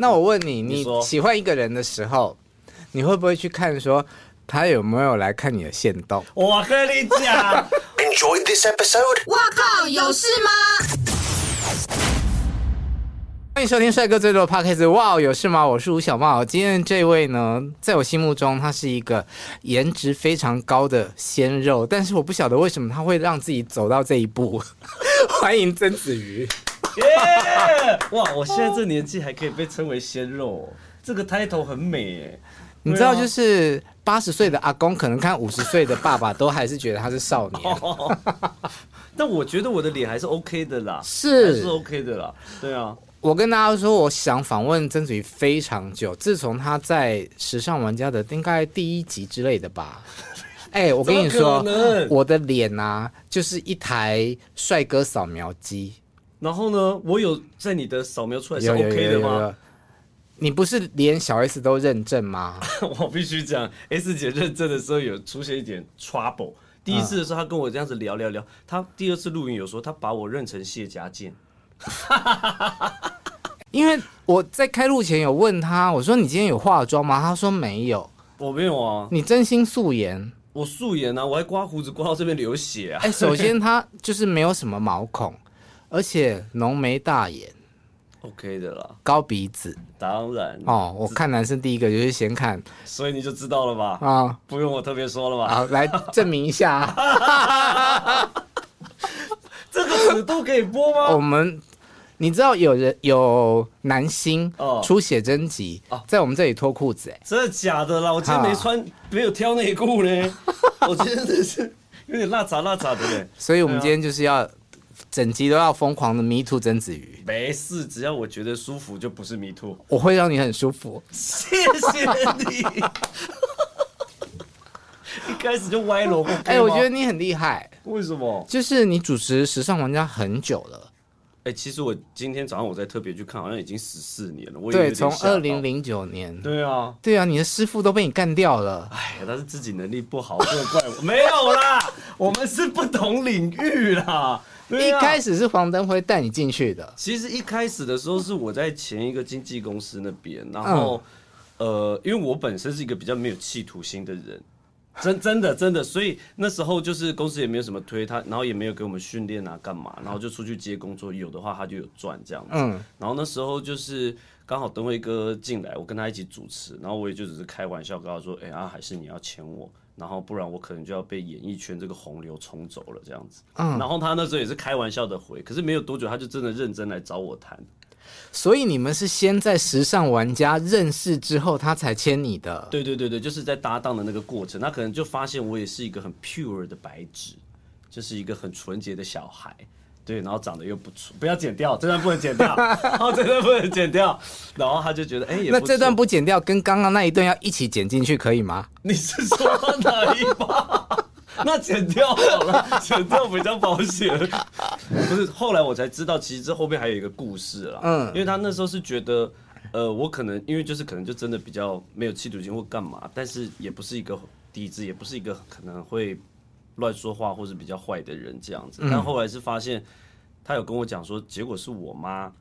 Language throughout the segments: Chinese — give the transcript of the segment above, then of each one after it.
那我问你，你说喜欢一个人的时候，你会不会去看说他有没有来看你的限动？我跟你讲，Enjoy this episode。哇靠，有事吗？欢迎收听帅哥最多的 Podcast。哇，有事吗？我是吴小茂。今天这位呢，在我心目中，他是一个颜值非常高的鲜肉，但是我不晓得为什么他会让自己走到这一步。欢迎曾子瑜。哇，我现在这年纪还可以被称为鲜肉，这个 title 很美哎。你知道，就是八十岁的阿公，可能看五十岁的爸爸，都还是觉得他是少年。但我觉得我的脸还是 OK 的啦，是，还是 OK 的啦。对啊，我跟大家说，我想访问曾子瑜非常久，自从他在《时尚玩家》的应该第一集之类的吧。哎、欸，我跟你说，我的脸啊，就是一台帅哥扫描机。然后呢，我有在你的扫描出来是 OK 的吗？有有有有有，你不是连小 S 都认证吗？我必须讲，S 姐认证的时候有出现一点 trouble。第一次的时候，她跟我这样子聊聊聊，他第二次录音有说她把我认成谢家健。因为我在开录前有问他，我说你今天有化妆吗？他说没有。我没有啊。你真心素颜？我素颜啊，我还刮胡子刮到这边流血啊。哎、欸，首先他就是没有什么毛孔。而且浓眉大眼，OK 的啦。高鼻子，当然哦。我看男生第一个就是先看，所以你就知道了吧？啊，不用我特别说了吧？好，来证明一下。这个尺度可以播吗？我们，你知道有人有男星出写真集，在我们这里脱裤子，哎，真的假的啦？我今天没穿，没有挑内裤呢。我今天真的是有点辣杂辣杂的嘞。所以我们今天就是要。整集都要疯狂的 me too 曾子瑜，没事，只要我觉得舒服就不是 me too，我会让你很舒服。谢谢你，一开始就歪楼。哎、欸，我觉得你很厉害。为什么？就是你主持时尚玩家很久了。哎、欸，其实我今天早上我在特别去看，好像已经十四年了。我对，从二零零九年。对啊，对啊，你的师傅都被你干掉了。哎，他是自己能力不好，这个怪我。没有啦，我们是不同领域啦。啊、一开始是黄登辉带你进去的。其实一开始的时候是我在前一个经纪公司那边，然后、嗯、呃，因为我本身是一个比较没有企图心的人，真真的真的，所以那时候就是公司也没有什么推他，然后也没有给我们训练啊干嘛，然后就出去接工作，有的话他就有赚这样子。嗯，然后那时候就是刚好登辉哥进来，我跟他一起主持，然后我也就只是开玩笑跟他说，哎、欸、啊，还是你要签我。然后不然我可能就要被演艺圈这个洪流冲走了这样子。嗯，然后他那时候也是开玩笑的回，可是没有多久他就真的认真来找我谈。所以你们是先在时尚玩家认识之后，他才签你的？对对对对，就是在搭档的那个过程，他可能就发现我也是一个很 pure 的白纸，就是一个很纯洁的小孩。对，然后长得又不错，不要剪掉，这段不能剪掉，然后这段不能剪掉，然后他就觉得，哎，那这段不剪掉，跟刚刚那一段要一起剪进去，可以吗？你是说哪一把？那剪掉好了，剪掉比较保险。不是，后来我才知道，其实这后面还有一个故事啦。嗯，因为他那时候是觉得，呃，我可能因为就是可能就真的比较没有企图心或干嘛，但是也不是一个底子，也不是一个可能会。乱说话或是比较坏的人这样子，但后来是发现他有跟我讲说，结果是我妈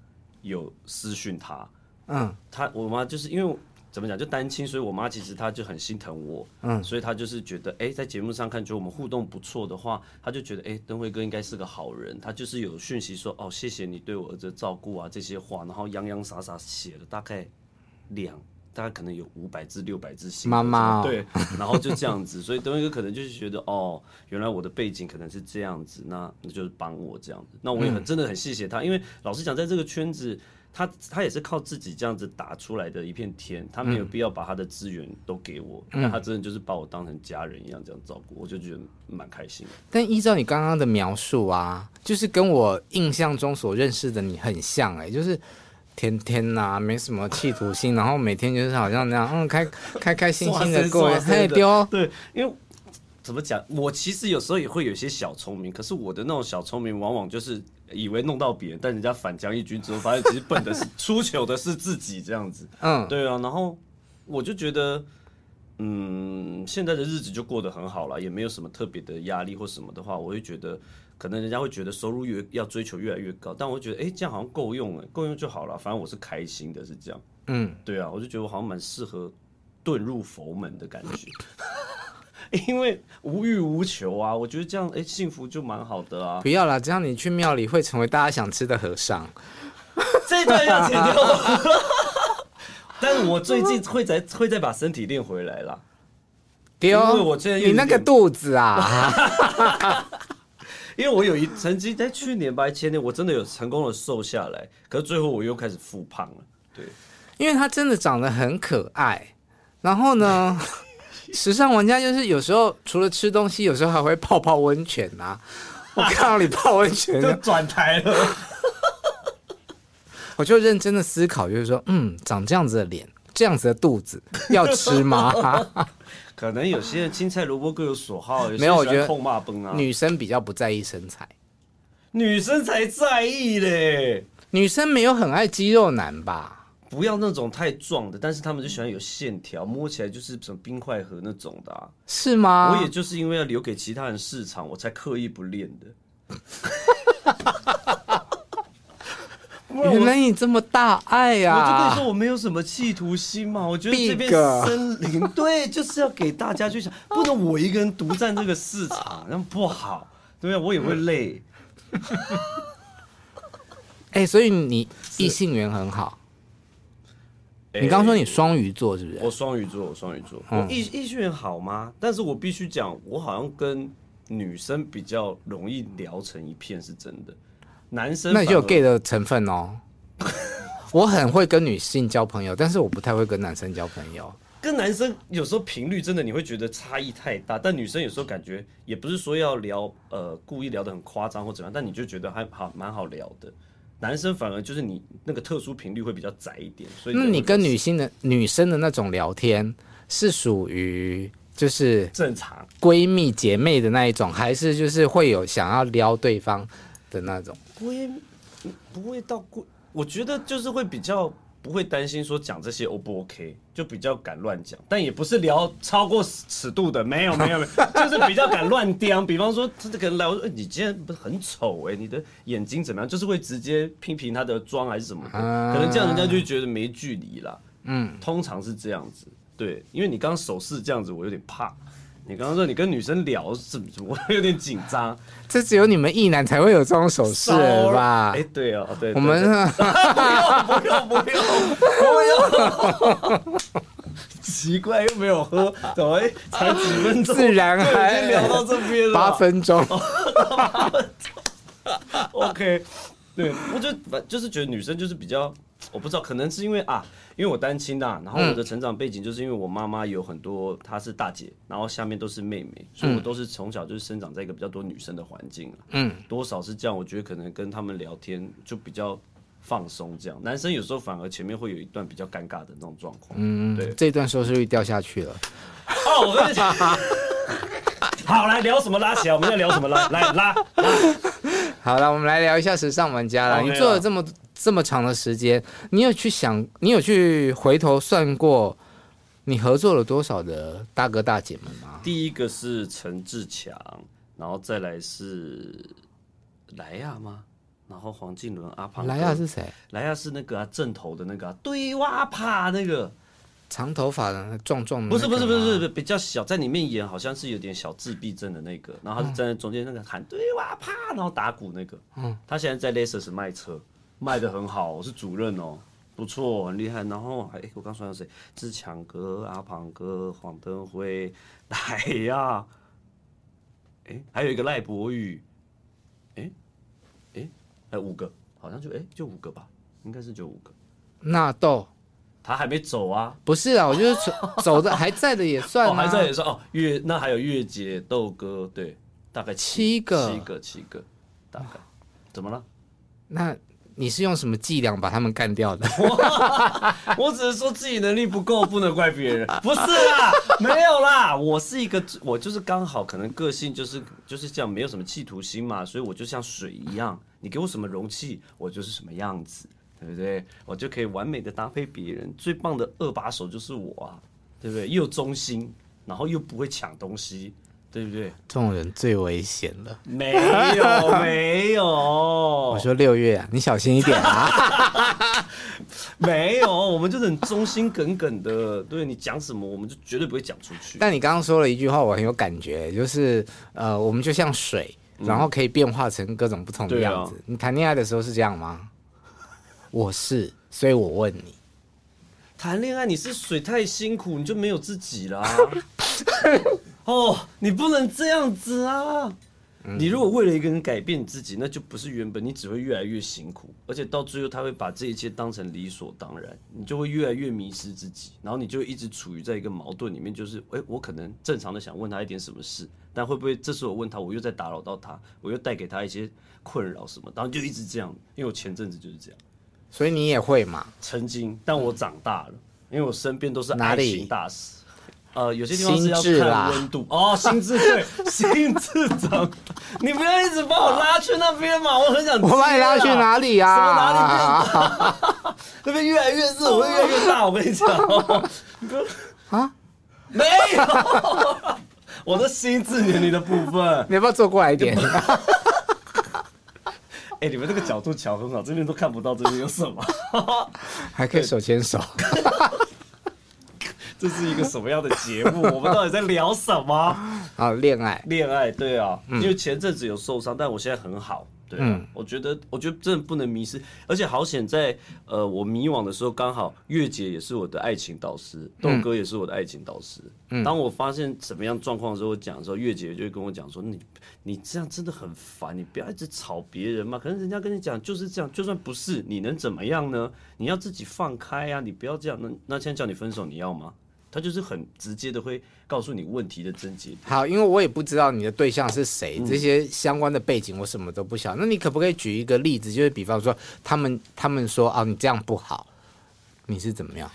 有私讯他，嗯，他我妈就是因为怎么讲就单亲，所以我妈其实她就很心疼我，嗯，所以她就是觉得，哎，在节目上看觉得我们互动不错的话，她就觉得，哎，登辉哥应该是个好人，她就是有讯息说，哦，谢谢你对我儿子的照顾啊这些话，然后洋洋洒洒写了大概两。大概可能有五百至、六百字信，妈妈对，然后就这样子，所以东一哥可能就是觉得哦，原来我的背景可能是这样子，那那就是帮我这样子，那我也很真的很谢谢他，因为老实讲，在这个圈子，他他也是靠自己这样子打出来的一片天，他没有必要把他的资源都给我，那他真的就是把我当成家人一样这样照顾，我就觉得蛮开心的。但依照你刚刚的描述啊，就是跟我印象中所认识的你很像哎、欸，就是。天天呐、啊，没什么企图心，然后每天就是好像那样，嗯，开 开开心心的过，嘿丢。对，因为怎么讲，我其实有时候也会有些小聪明，可是我的那种小聪明，往往就是以为弄到别人，但人家反将一军之后，发现其实笨的是 出糗的是自己这样子。嗯，对啊，然后我就觉得，嗯，现在的日子就过得很好了，也没有什么特别的压力或什么的话，我会觉得。可能人家会觉得收入越要追求越来越高，但我会觉得，哎、欸，这样好像够用了，够用就好了，反正我是开心的，是这样。嗯，对啊，我就觉得我好像蛮适合遁入佛门的感觉，因为无欲无求啊，我觉得这样哎、欸，幸福就蛮好的啊。不要啦，这样你去庙里会成为大家想吃的和尚。这段要剪掉，但是我最近 会再会再把身体练回来啦。丢，因为我你那个肚子啊，因为我有一曾经在去年吧，前年我真的有成功的瘦下来，可是最后我又开始复胖了。对，因为他真的长得很可爱，然后呢，时尚玩家就是有时候除了吃东西，有时候还会泡泡温泉呐、啊。我看到你泡温泉就转台了。我就认真的思考，就是说，嗯，长这样子的脸，这样子的肚子，要吃吗？可能有些人青菜萝卜各有所好，没有，我觉得痛骂崩啊。女生比较不在意身材，女生才在意嘞。女生没有很爱肌肉男吧？不要那种太壮的，但是他们就喜欢有线条，摸起来就是什么冰块盒那种的啊？是吗？我也就是因为要留给其他人市场，我才刻意不练的。原来你这么大爱呀！我就跟你说，我没有什么企图心嘛。我觉得这边森林对，就是要给大家去想，不能我一个人独占这个市场，那不好。对啊，我也会累。哎，所以你异性缘很好。你刚刚说你双鱼座是不是？我双鱼座，我双鱼座。我异异性缘好吗？但是我必须讲，我好像跟女生比较容易聊成一片，是真的。男生那就有 gay 的成分哦。我很会跟女性交朋友，但是我不太会跟男生交朋友。跟男生有时候频率真的你会觉得差异太大，但女生有时候感觉也不是说要聊呃故意聊得很夸张或怎么样，但你就觉得还好蛮好聊的。男生反而就是你那个特殊频率会比较窄一点。所以那你跟女性的女生的那种聊天是属于就是正常闺蜜姐妹的那一种，还是就是会有想要撩对方的那种？不会，不会到过。我觉得就是会比较不会担心说讲这些 O 不 OK，就比较敢乱讲，但也不是聊超过尺度的，没有 没有没有，就是比较敢乱叼。比方说他这个人来，我说、欸、你今天不是很丑哎、欸，你的眼睛怎么样？就是会直接批评他的妆还是什么的，可能这样人家就会觉得没距离啦。嗯，通常是这样子，对，因为你刚刚手势这样子，我有点怕。你刚刚说你跟女生聊怎么怎么，我有点紧张。这只有你们异男才会有这种手势吧？哎，对哦，对，我们不用不用不用不用，奇怪又没有喝，怎么才几分钟？自然还聊到这边了，八分钟。八分钟，OK，对，我就就是觉得女生就是比较。我不知道，可能是因为啊，因为我单亲呐、啊，然后我的成长背景就是因为我妈妈有很多，她是大姐，然后下面都是妹妹，所以我都是从小就是生长在一个比较多女生的环境，嗯，多少是这样。我觉得可能跟他们聊天就比较放松，这样。男生有时候反而前面会有一段比较尴尬的那种状况，嗯，对，这段收视率掉下去了。哦，我跟你讲，好，来聊什么拉起来？我们要聊什么拉？来拉，拉。好了，我们来聊一下时尚玩家了。你做了这么。这么长的时间，你有去想，你有去回头算过，你合作了多少的大哥大姐们吗？第一个是陈志强，然后再来是莱亚吗？然后黄靖伦、阿胖。莱亚是谁？莱亚是那个啊，正头的那个、啊，对哇啪那个长头发的壮壮的。不是不是不是不是比较小，在里面演好像是有点小自闭症的那个，然后他是站在中间那个喊、嗯、对哇啪，然后打鼓那个。嗯，他现在在 Lexus 卖车。卖的很好，我是主任哦，不错，很厉害。然后还、欸，我刚说到谁？志强哥、阿庞哥、黄登辉，来呀！哎，还有一个赖博宇，哎、欸，哎、欸，还有五个，好像就哎、欸，就五个吧，应该是就五个。纳豆，他还没走啊？不是啊，我就是走 走的还在的也算、啊哦，还在也算哦。月那还有月姐、豆哥，对，大概七,七个，七个，七个，大概。怎么了？那。你是用什么伎俩把他们干掉的？我只是说自己能力不够，不能怪别人。不是啦，没有啦，我是一个，我就是刚好可能个性就是就是这样，没有什么企图心嘛，所以我就像水一样，你给我什么容器，我就是什么样子，对不对？我就可以完美的搭配别人。最棒的二把手就是我啊，对不对？又忠心，然后又不会抢东西，对不对？这种人最危险了。没有 没有，我说六月啊，你小心一点啊。没有，我们就是很忠心耿耿的。对，你讲什么，我们就绝对不会讲出去。但你刚刚说了一句话，我很有感觉，就是呃，我们就像水，然后可以变化成各种不同的样子。嗯啊、你谈恋爱的时候是这样吗？我是，所以我问你，谈恋爱你是水太辛苦，你就没有自己啦。哦，你不能这样子啊！你如果为了一个人改变你自己，那就不是原本，你只会越来越辛苦，而且到最后他会把这一切当成理所当然，你就会越来越迷失自己，然后你就一直处于在一个矛盾里面，就是哎，我可能正常的想问他一点什么事，但会不会这时候我问他，我又在打扰到他，我又带给他一些困扰什么，然后就一直这样，因为我前阵子就是这样，所以你也会嘛？曾经，但我长大了，因为我身边都是爱情大师。呃，有些地方是要看温度哦，心智对，心智长，你不要一直把我拉去那边嘛，我很想。我把你拉去哪里啊？什么哪里？那边越来越热，我会越来越大。我跟你讲，啊，没有，我的心智年龄的部分，你要不要坐过来一点？哎，你们这个角度瞧很好，这边都看不到这边有什么，还可以手牵手。这是一个什么样的节目？我们到底在聊什么？啊，恋爱，恋爱，对啊，嗯、因为前阵子有受伤，但我现在很好。对啊，嗯、我觉得，我觉得真的不能迷失，而且好险在呃，我迷惘的时候，刚好月姐也是我的爱情导师，豆哥也是我的爱情导师。嗯，当我发现什么样状况的时候，我讲的时候，月姐就会跟我讲说：“你你这样真的很烦，你不要一直吵别人嘛。可能人家跟你讲就是这样，就算不是，你能怎么样呢？你要自己放开啊，你不要这样。那那现在叫你分手，你要吗？”他就是很直接的会告诉你问题的症结。好，因为我也不知道你的对象是谁，这些相关的背景我什么都不晓得。那你可不可以举一个例子，就是比方说他们他们说啊，你这样不好，你是怎么样？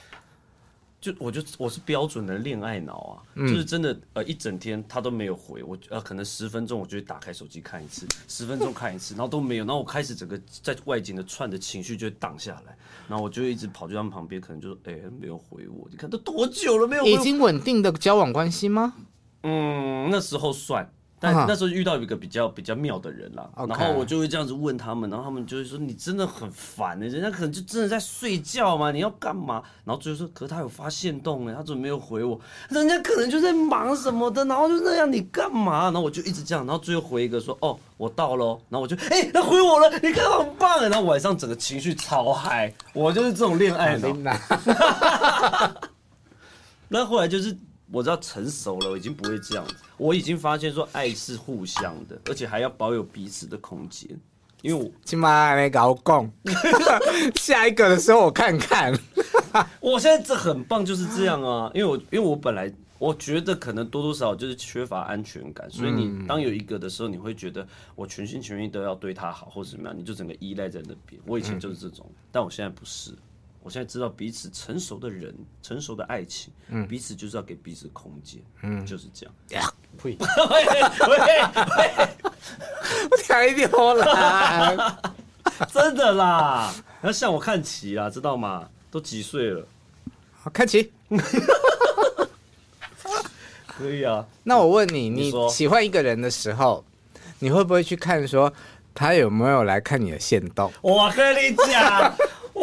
就我就我是标准的恋爱脑啊，嗯、就是真的呃一整天他都没有回我，呃可能十分钟我就会打开手机看一次，十分钟看一次，然后都没有，然后我开始整个在外景的串的情绪就会荡下来，然后我就一直跑去他们旁边，可能就说哎、没有回我，你看都多久了没有回？已经稳定的交往关系吗？嗯，那时候算。但那时候遇到一个比较比较妙的人啦.然后我就会这样子问他们，然后他们就会说：“你真的很烦呢、欸，人家可能就真的在睡觉嘛，你要干嘛？”然后最后说：“可是他有发现动呢，他怎么没有回我？人家可能就在忙什么的，然后就那样，你干嘛？”然后我就一直这样，然后最后回一个说：“哦，我到喽。”然后我就哎、欸，他回我了，你看很棒。然后晚上整个情绪超嗨，我就是这种恋爱脑。那后来就是。我知道成熟了，我已经不会这样子。我已经发现说，爱是互相的，而且还要保有彼此的空间。因为我起码还没搞共，下一个的时候我看看。我现在这很棒，就是这样啊。因为我因为我本来我觉得可能多多少少就是缺乏安全感，所以你当有一个的时候，你会觉得我全心全意都要对他好，或者怎么样，你就整个依赖在那边。我以前就是这种，但我现在不是。我现在知道彼此成熟的人，成熟的爱情，嗯，彼此就是要给彼此空间，嗯，就是这样。呀，呸！我太丢了，真的啦！要向我看齐啦，知道吗？都几岁了？好，看齐。可以啊。那我问你，你喜欢一个人的时候，你会不会去看说他有没有来看你的线动？我跟你讲。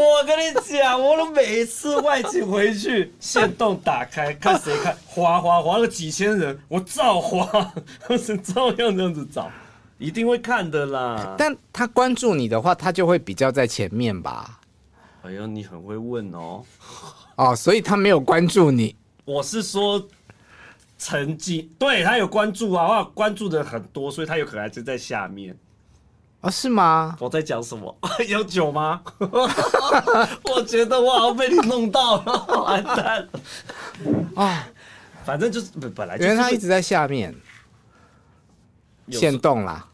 我跟你讲，我都每次外景回去，线动打开看谁看，划划划了几千人，我照划，我是照样这样子找，一定会看的啦。但他关注你的话，他就会比较在前面吧？哎呦，你很会问哦。哦，所以他没有关注你。我是说成绩，对他有关注啊，哇，关注的很多，所以他有可能还是在下面。啊、哦，是吗？我在讲什么？有酒吗？我觉得我好像被你弄到了，完蛋了！啊，反正就是本来就，因为他一直在下面，限动啦。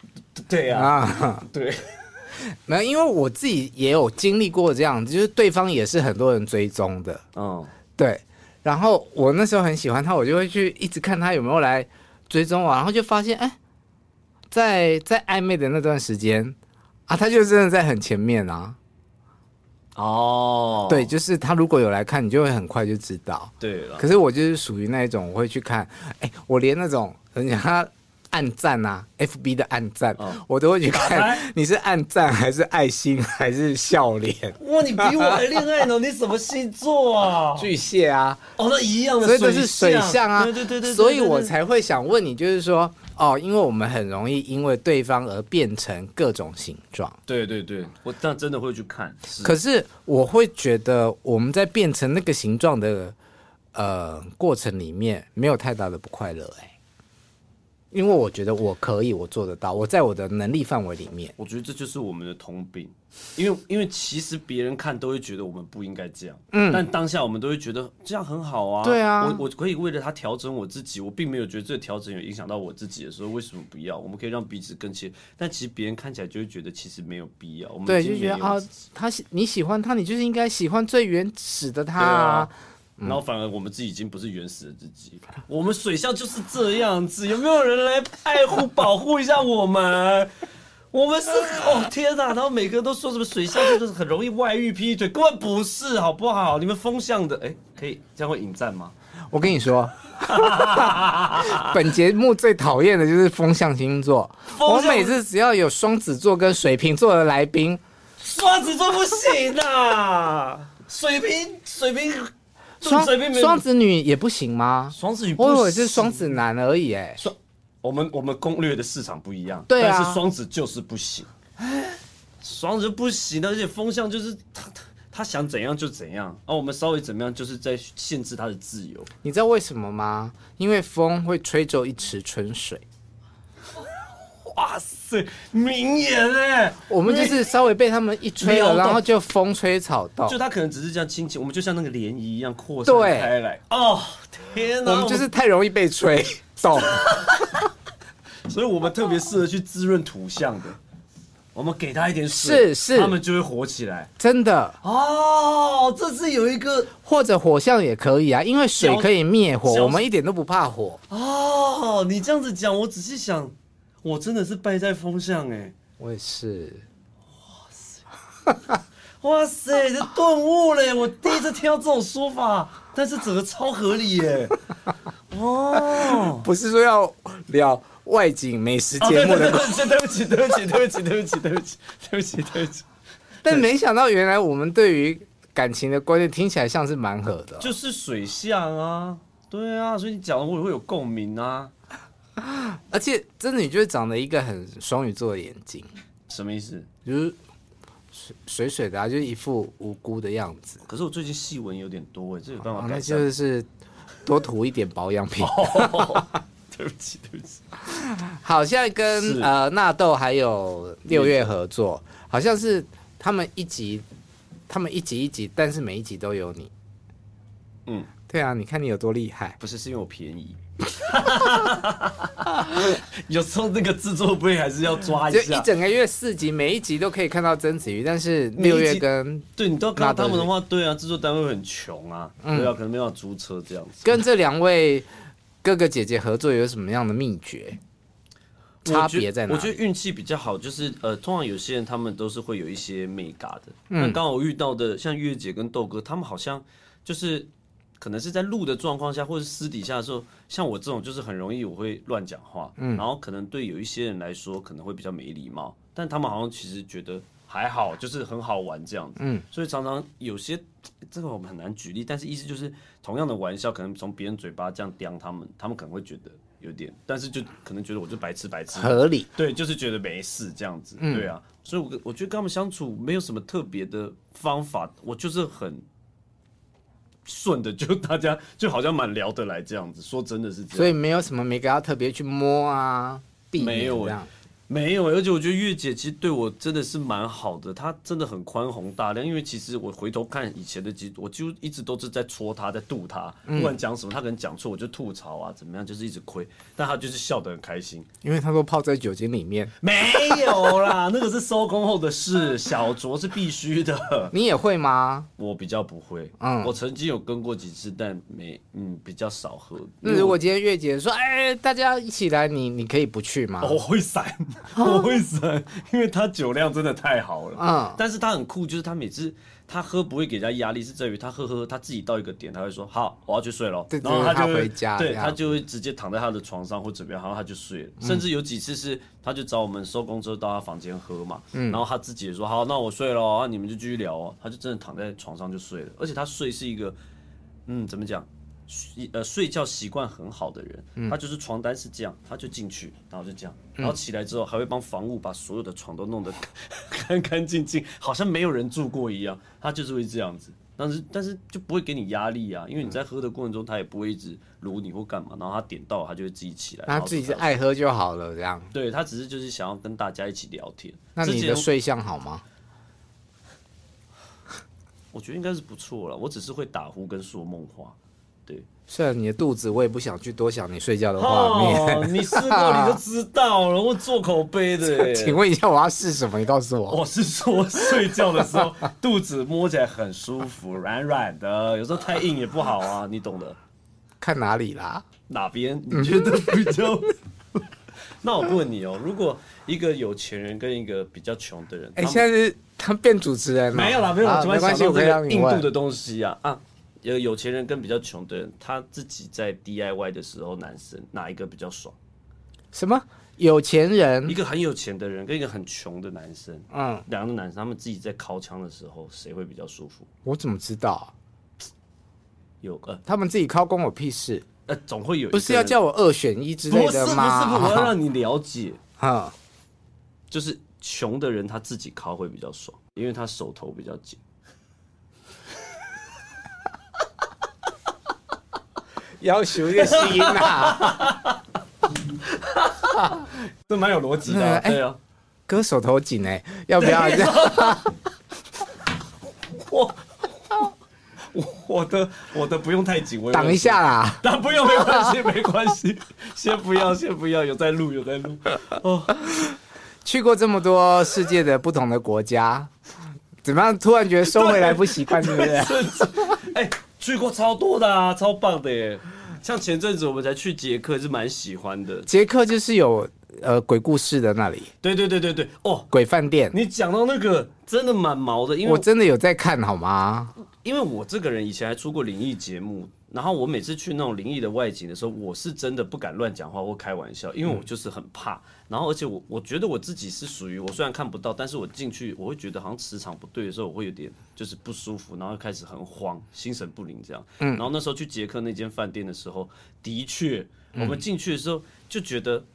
对呀，啊，对，没有，因为我自己也有经历过这样子，就是对方也是很多人追踪的，嗯，对。然后我那时候很喜欢他，我就会去一直看他有没有来追踪我，然后就发现，哎。在在暧昧的那段时间啊，他就真的在很前面啊。哦，对，就是他如果有来看，你就会很快就知道。对了，可是我就是属于那一种，我会去看，哎，我连那种人家他按赞啊，FB 的暗赞，哦、我都会去看，你是暗赞还是爱心还是笑脸？哇，你比我还恋爱呢！你什么星座啊？巨蟹啊！哦，那一样的，所以这是水象啊！对对对对，所以我才会想问你，就是说。哦，因为我们很容易因为对方而变成各种形状。对对对，我这样真的会去看。是。可是我会觉得我们在变成那个形状的呃过程里面，没有太大的不快乐哎。因为我觉得我可以，我做得到，我在我的能力范围里面。我觉得这就是我们的通病，因为因为其实别人看都会觉得我们不应该这样，嗯，但当下我们都会觉得这样很好啊。对啊，我我可以为了他调整我自己，我并没有觉得这个调整有影响到我自己的时候，为什么不要？我们可以让彼此更亲，但其实别人看起来就会觉得其实没有必要。我们对，就觉得啊，他喜你喜欢他，你就是应该喜欢最原始的他啊。然后反而我们自己已经不是原始的自己，我们水象就是这样子。有没有人来爱护、保护一下我们？我们是哦天哪！然后每个人都说什么水象就是很容易外遇、劈腿，根本不是，好不好？你们风象的，哎，可以这样会引战吗？我跟你说，本节目最讨厌的就是风象星座。我每次只要有双子座跟水瓶座的来宾，双子座不行啊，水瓶水瓶。双双子女也不行吗？双子女，我以为是双子男而已。哎，双，我们我们攻略的市场不一样，对啊，但是双子就是不行，双子不行，而且风向就是他他他想怎样就怎样，而我们稍微怎么样，就是在限制他的自由。你知道为什么吗？因为风会吹走一池春水。哇塞，名言哎！我们就是稍微被他们一吹了，然后就风吹草动。就他可能只是这样轻轻，我们就像那个涟漪一样扩散开来。哦，天哪！我们就是太容易被吹动，所以我们特别适合去滋润土象的。我们给他一点水，是是，他们就会火起来。真的哦，这次有一个或者火象也可以啊，因为水可以灭火，我们一点都不怕火。哦，你这样子讲，我仔细想。我真的是败在风向哎，我也是。哇塞，哇塞，这顿悟了！我第一次听到这种说法，但是整个超合理耶。哦，不是说要聊外景美食节目的吗？对不起，对不起，对不起，对不起，对不起，对不起，对不起。但没想到，原来我们对于感情的观念听起来像是蛮合的。就是水象啊，对啊，所以你讲的我也会有共鸣啊。而且真的，你就是长了一个很双鱼座的眼睛，什么意思？就是水水水的啊，就是一副无辜的样子。可是我最近细纹有点多哎，这有办法改善？那就是多涂一点保养品。对不起，对不起。好像跟呃纳豆还有六月合作，好像是他们一集，他们一集一集，但是每一集都有你。嗯，对啊，你看你有多厉害？不是，是因为我便宜。有时候那个制作费还是要抓一下。就一整个月四集，每一集都可以看到曾子瑜，但是六月跟对你都看到他们的话，对啊，制作单位很穷啊，对啊，可能没有租车这样子。跟这两位哥哥姐姐合作有什么样的秘诀？差别在哪？我觉得运气比较好，就是呃，通常有些人他们都是会有一些美嘎的。那刚好我遇到的像月姐跟豆哥，他们好像就是。可能是在录的状况下，或者私底下的时候，像我这种就是很容易我会乱讲话，嗯，然后可能对有一些人来说可能会比较没礼貌，但他们好像其实觉得还好，就是很好玩这样子，嗯，所以常常有些这个我们很难举例，但是意思就是同样的玩笑，可能从别人嘴巴这样叼他们，他们可能会觉得有点，但是就可能觉得我就白痴白痴，合理，对，就是觉得没事这样子，对啊，所以我我觉得跟他们相处没有什么特别的方法，我就是很。顺的就大家就好像蛮聊得来这样子，说真的是这样，所以没有什么没给他特别去摸啊，没有这样。没有，而且我觉得月姐其实对我真的是蛮好的，她真的很宽宏大量。因为其实我回头看以前的集，我几乎一直都是在戳她，在度她，不管讲什么，她可能讲错，我就吐槽啊，怎么样，就是一直亏，但她就是笑得很开心，因为她都泡在酒精里面。没有啦，那个是收工后的事，小酌是必须的。你也会吗？我比较不会，嗯，我曾经有跟过几次，但没，嗯，比较少喝。那如果今天月姐说，哎，大家一起来，你你可以不去吗？我会闪。我会闪，因为他酒量真的太好了。啊，但是他很酷，就是他每次他喝不会给人家压力，是在于他喝喝他自己到一个点，他会说好，我要去睡了，然后他就回家，对他就会直接躺在他的床上或怎么样，然后他就睡了。嗯、甚至有几次是他就找我们收工之后到他房间喝嘛，嗯、然后他自己也说好，那我睡了，那，你们就继续聊哦，他就真的躺在床上就睡了，而且他睡是一个，嗯，怎么讲？呃，睡觉习惯很好的人，嗯、他就是床单是这样，他就进去，然后就这样，然后起来之后还会帮房务把所有的床都弄得 干干净净，好像没有人住过一样。他就是会这样子，但是但是就不会给你压力啊，因为你在喝的过程中，他也不会一直撸你或干嘛，然后他点到他就会自己起来，他自己是爱喝就好了，这样。对，他只是就是想要跟大家一起聊天。那你的睡相好吗？我觉得应该是不错了，我只是会打呼跟说梦话。对，虽然你的肚子，我也不想去多想你睡觉的画面。哦、你试过你就 知道了，我做口碑的。请问一下，我要试什么？你告诉我。我是说睡觉的时候，肚子摸起来很舒服，软软的，有时候太硬也不好啊，你懂的。看哪里啦？哪边你觉得比较？那我问你哦，如果一个有钱人跟一个比较穷的人，哎、欸，现在是他变主持人了？没有啦，没有，没关系，我可以让你问印度的东西啊啊。有有钱人跟比较穷的人，他自己在 DIY 的时候，男生哪一个比较爽？什么有钱人？一个很有钱的人跟一个很穷的男生，嗯，两个男生他们自己在尻枪的时候，谁会比较舒服？我怎么知道？有呃，他们自己尻关我屁事？呃，总会有，不是要叫我二选一之类的吗？不是不是，我要让你了解 哈，就是穷的人他自己尻会比较爽，因为他手头比较紧。要求一个心呐，这蛮有逻辑的。对啊，哥手头紧哎，要不要这样？我我的我的不用太紧，我挡一下啦。挡不用没关系没关系，先不要先不要，有在录有在录。哦，去过这么多世界的不同的国家，怎么样？突然觉得收回来不习惯，是不是？哎。去过超多的啊，超棒的耶！像前阵子我们才去捷克，是蛮喜欢的。捷克就是有呃鬼故事的那里。对对对对对，哦，鬼饭店。你讲到那个真的蛮毛的，因为我，我真的有在看好吗？因为我这个人以前还出过灵异节目。然后我每次去那种灵异的外景的时候，我是真的不敢乱讲话或开玩笑，因为我就是很怕。然后而且我我觉得我自己是属于我虽然看不到，但是我进去我会觉得好像磁场不对的时候，我会有点就是不舒服，然后开始很慌，心神不宁这样。嗯。然后那时候去捷克那间饭店的时候，的确我们进去的时候就觉得。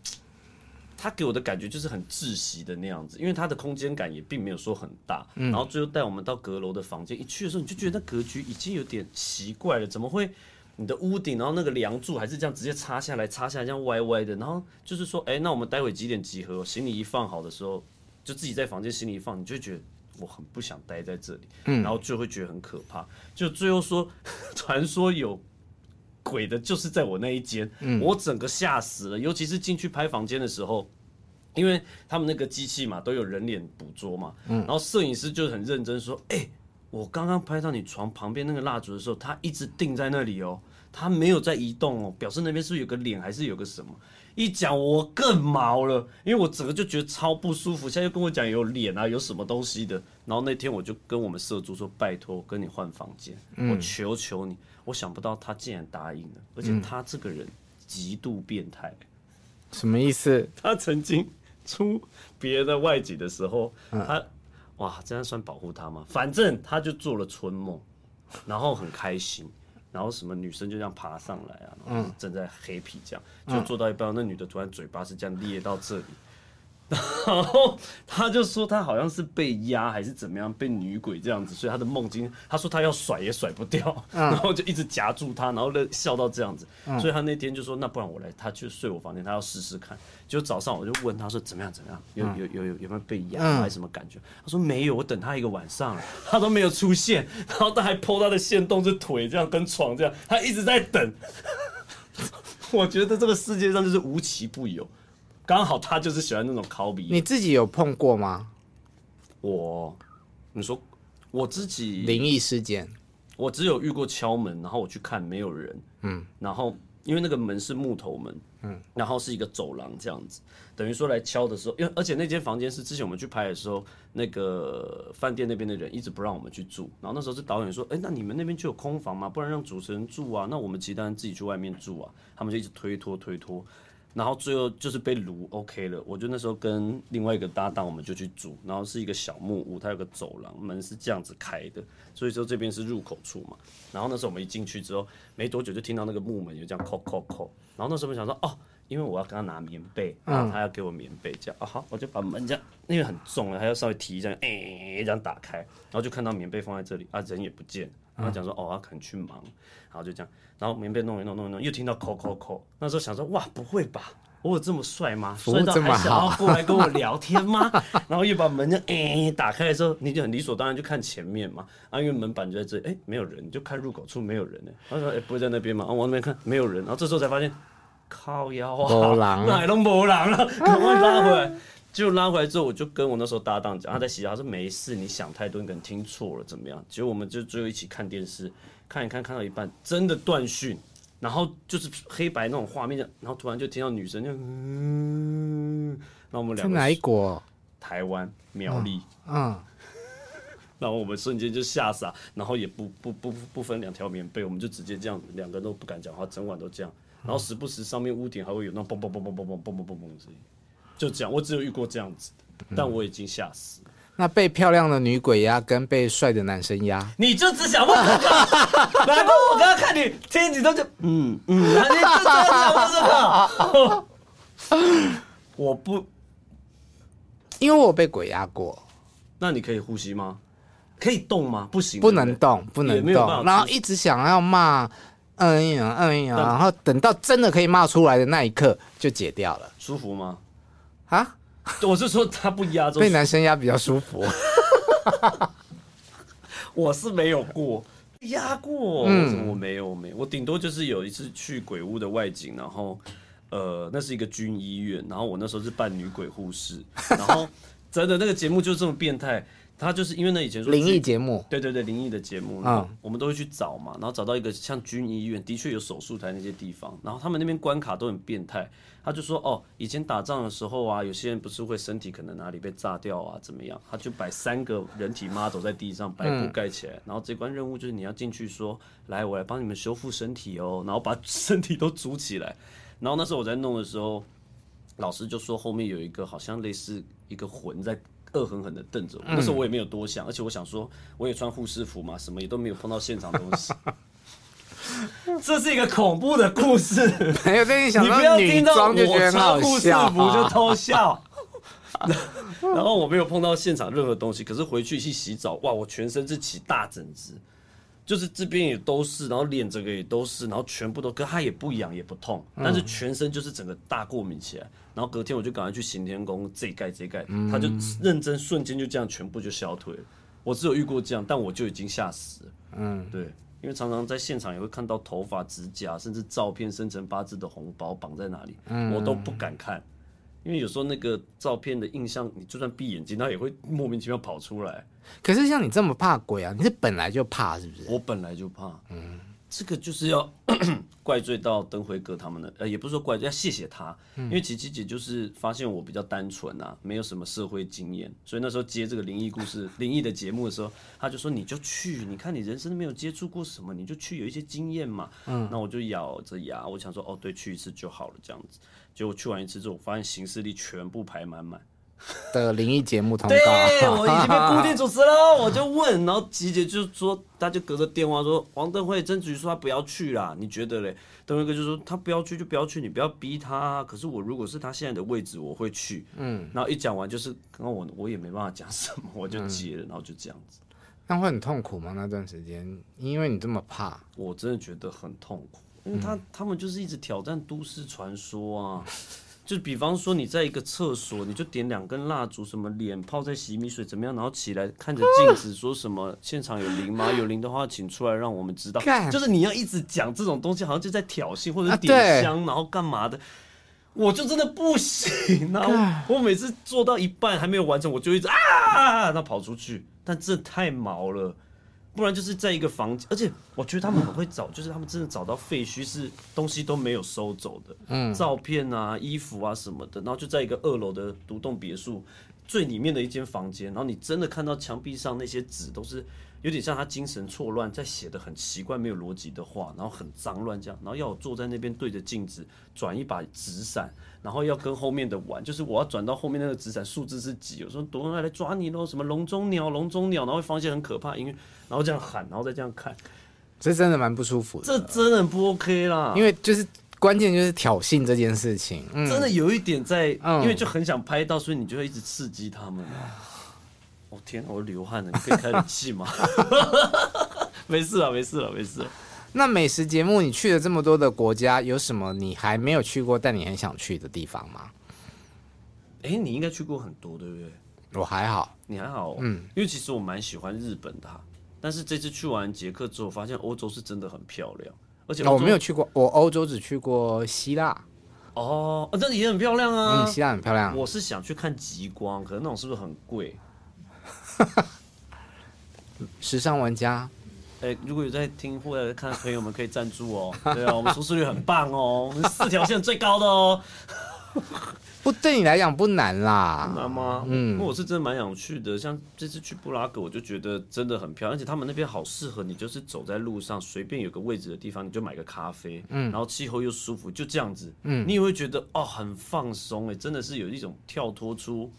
他给我的感觉就是很窒息的那样子，因为他的空间感也并没有说很大。嗯，然后最后带我们到阁楼的房间，一去的时候你就觉得那格局已经有点奇怪了，怎么会？你的屋顶，然后那个梁柱还是这样直接插下来，插下来这样歪歪的。然后就是说，哎，那我们待会几点集合？行李一放好的时候，就自己在房间行李一放，你就会觉得我很不想待在这里，嗯，然后就会觉得很可怕。就最后说，传说有。鬼的就是在我那一间，嗯、我整个吓死了。尤其是进去拍房间的时候，因为他们那个机器嘛都有人脸捕捉嘛，嗯、然后摄影师就很认真说：“哎、欸，我刚刚拍到你床旁边那个蜡烛的时候，他一直定在那里哦，他没有在移动哦，表示那边是不是有个脸还是有个什么？”一讲我更毛了，因为我整个就觉得超不舒服。现在又跟我讲有脸啊，有什么东西的。然后那天我就跟我们社助说：“拜托，跟你换房间，嗯、我求求你。”我想不到他竟然答应了，而且他这个人极度变态。什么意思？他曾经出别的外景的时候，他哇，这样算保护他吗？反正他就做了春梦，然后很开心。然后什么女生就这样爬上来啊，然后正在黑皮这样，就做到一半，那女的突然嘴巴是这样裂到这里。然后他就说他好像是被压还是怎么样，被女鬼这样子，所以他的梦境，他说他要甩也甩不掉，然后就一直夹住他，然后笑到这样子，所以他那天就说那不然我来，他去睡我房间，他要试试看。就早上我就问他说怎么样怎么样，有有有有有没有被压？还是什么感觉？他说没有，我等他一个晚上了，他都没有出现，然后他还 po 他的线动，是腿这样跟床这样，他一直在等。我觉得这个世界上就是无奇不有。刚好他就是喜欢那种考比。你自己有碰过吗？我，你说我自己灵异事件，我只有遇过敲门，然后我去看没有人，嗯，然后因为那个门是木头门，嗯，然后是一个走廊这样子，等于说来敲的时候，因为而且那间房间是之前我们去拍的时候，那个饭店那边的人一直不让我们去住，然后那时候是导演说，哎，那你们那边就有空房吗？不然让主持人住啊，那我们其他人自己去外面住啊，他们就一直推脱推脱。然后最后就是被炉 OK 了，我就那时候跟另外一个搭档，我们就去住，然后是一个小木屋，它有个走廊，门是这样子开的，所以说这边是入口处嘛。然后那时候我们一进去之后，没多久就听到那个木门有这样扣扣扣，然后那时候我们想说，哦，因为我要跟他拿棉被，然后他要给我棉被，这样啊、哦、好，我就把门这样，因为很重了，还要稍微提一下，哎，这样打开，然后就看到棉被放在这里，啊人也不见。然后讲说哦，他可能去忙，然后就这样，然后棉被弄一弄弄一弄，又听到扣扣扣，那时候想说哇，不会吧，我有这么帅吗？帅到还想要过来跟我聊天吗？然后又把门就诶打开的时候，你就很理所当然就看前面嘛，啊，因为门板就在这里，哎，没有人，你就看入口处没有人呢。他说哎，不会在那边吗？啊，往那边看没有人，然后这时候才发现靠腰啊，哪都没人了，赶快拉回来。就拉回来之后，我就跟我那时候搭档讲，他在洗澡，他说没事，你想太多，你可能听错了，怎么样？结果我们就最后一起看电视，看一看，看到一半真的断讯，然后就是黑白那种画面，然后突然就听到女生就嗯，然后我们两个哪一国？台湾苗栗，嗯，嗯然后我们瞬间就吓傻，然后也不不不不分两条棉被，我们就直接这样，两个人都不敢讲话，整晚都这样，然后时不时上面屋顶还会有那种嘣嘣嘣嘣嘣嘣嘣嘣嘣嘣的声音。就这样，我只有遇过这样子，但我已经吓死了。那被漂亮的女鬼压跟被帅的男生压，你就只想问这个？难道我刚刚看你听你都就嗯嗯，你就只想问这个？我不，因为我被鬼压过。那你可以呼吸吗？可以动吗？不行，不能动，不能动。然后一直想要骂，嗯呀嗯呀，然后等到真的可以骂出来的那一刻就解掉了。舒服吗？啊，我是说他不压，被男生压比较舒服。我是没有过。压过，嗯，我没有，我没有，我顶多就是有一次去鬼屋的外景，然后呃，那是一个军医院，然后我那时候是扮女鬼护士，然后真的那个节目就这么变态。他就是因为那以前说灵异节目，对对对，灵异的节目，嗯，我们都会去找嘛，然后找到一个像军医院，的确有手术台那些地方，然后他们那边关卡都很变态。他就说哦，以前打仗的时候啊，有些人不是会身体可能哪里被炸掉啊，怎么样？他就摆三个人体 model 在地上，白布盖起来，然后这关任务就是你要进去说，来，我来帮你们修复身体哦，然后把身体都组起来。然后那时候我在弄的时候，老师就说后面有一个好像类似一个魂在。恶狠狠的瞪着我，那时候我也没有多想，而且我想说，我也穿护士服嘛，什么也都没有碰到现场东西。这是一个恐怖的故事，没有，你想到女装就觉得好笑，护士服就偷笑。然后我没有碰到现场任何东西，可是回去去洗澡，哇，我全身是起大疹子。就是这边也都是，然后脸这个也都是，然后全部都，可它也不痒也不痛，但是全身就是整个大过敏起来。然后隔天我就赶快去行天宫这一盖这一盖，他就认真瞬间就这样全部就消退了。我只有遇过这样，但我就已经吓死了。嗯，对，因为常常在现场也会看到头发、指甲，甚至照片生辰八字的红包绑在哪里，我都不敢看，因为有时候那个照片的印象，你就算闭眼睛，它也会莫名其妙跑出来。可是像你这么怕鬼啊？你是本来就怕是不是？我本来就怕，嗯，这个就是要 怪罪到灯辉哥他们的，呃，也不是说怪罪，要谢谢他，因为琪琪姐就是发现我比较单纯啊，没有什么社会经验，所以那时候接这个灵异故事、灵异的节目的时候，他就说你就去，你看你人生没有接触过什么，你就去有一些经验嘛，嗯，那我就咬着牙，我想说哦，对，去一次就好了这样子，结果去完一次之后，我发现行事历全部排满满。的灵异节目通告，对，我已经被固定主持了。我就问，然后吉姐就说，他就隔着电话说，黄灯辉曾子瑜说他不要去啦，你觉得嘞？登辉哥就说他不要去就不要去，你不要逼他啊。可是我如果是他现在的位置，我会去。嗯，然后一讲完就是，刚刚我我也没办法讲什么，我就接了，然后就这样子。那会很痛苦吗？那段时间，因为你这么怕，我真的觉得很痛苦，因为他他们就是一直挑战都市传说啊。就比方说，你在一个厕所，你就点两根蜡烛，什么脸泡在洗米水怎么样，然后起来看着镜子说什么现场有灵吗？有灵的话，请出来让我们知道。就是你要一直讲这种东西，好像就在挑衅或者点香，然后干嘛的？我就真的不行啊！我每次做到一半还没有完成，我就一直啊，那跑出去，但这太毛了。不然就是在一个房间，而且我觉得他们很会找，就是他们真的找到废墟是东西都没有收走的，嗯，照片啊、衣服啊什么的，然后就在一个二楼的独栋别墅最里面的一间房间，然后你真的看到墙壁上那些纸都是。有点像他精神错乱，在写的很奇怪、没有逻辑的话，然后很脏乱这样，然后要我坐在那边对着镜子转一把纸伞，然后要跟后面的玩，就是我要转到后面那个纸伞数字是几，我说多少来抓你喽，什么笼中鸟、笼中鸟，然后会放一些很可怕音乐，然后这样喊，然后再这样看，这真的蛮不舒服的，这真的很不 OK 啦，因为就是关键就是挑衅这件事情，嗯、真的有一点在，嗯、因为就很想拍到，所以你就会一直刺激他们啊。我、哦、天，我流汗了，你可以开冷气吗？没事了，没事了，没事了。那美食节目，你去了这么多的国家，有什么你还没有去过但你很想去的地方吗？哎、欸，你应该去过很多，对不对？我还好，你还好，嗯，因为其实我蛮喜欢日本的，但是这次去完捷克之后，发现欧洲是真的很漂亮，而且、哦、我没有去过，我欧洲只去过希腊。哦，那也很漂亮啊，嗯，希腊很漂亮。我是想去看极光，可是那种是不是很贵？时尚玩家，哎、欸，如果有在听或者看的朋友们，可以赞助哦。对啊，我们收视率很棒哦，我们四条线最高的哦。不，对你来讲不难啦，难吗？嗯，我是真的蛮想去的。像这次去布拉格，我就觉得真的很漂亮，而且他们那边好适合你，就是走在路上，随便有个位置的地方，你就买个咖啡，嗯，然后气候又舒服，就这样子，嗯，你也会觉得哦，很放松，哎，真的是有一种跳脱出。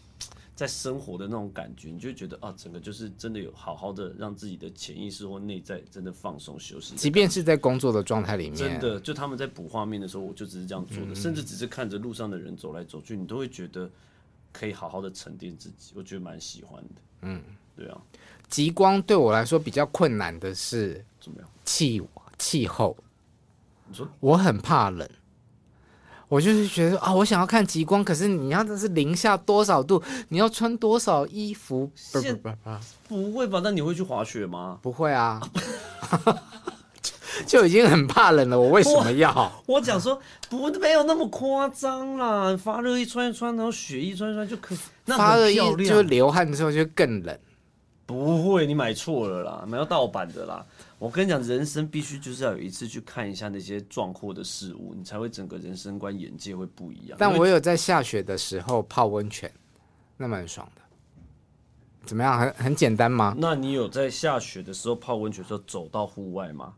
在生活的那种感觉，你就觉得啊，整个就是真的有好好的让自己的潜意识或内在真的放松休息。即便是在工作的状态里面，真的就他们在补画面的时候，我就只是这样做的，嗯、甚至只是看着路上的人走来走去，你都会觉得可以好好的沉淀自己。我觉得蛮喜欢的。嗯，对啊。极光对我来说比较困难的是怎么样？气气候。你说我很怕冷。我就是觉得啊，我想要看极光，可是你要的是零下多少度，你要穿多少衣服？不不不，不会吧？那你会去滑雪吗？不会啊，就，已经很怕冷了，我为什么要？我讲说不，没有那么夸张啦，发热衣穿一穿，然后雪衣穿一穿就可以。那发热衣就流汗的时候就更冷。不会，你买错了啦，买到盗版的啦。我跟你讲，人生必须就是要有一次去看一下那些壮阔的事物，你才会整个人生观、眼界会不一样。但我有在下雪的时候泡温泉，那蛮爽的。怎么样？很很简单吗？那你有在下雪的时候泡温泉的时候走到户外吗？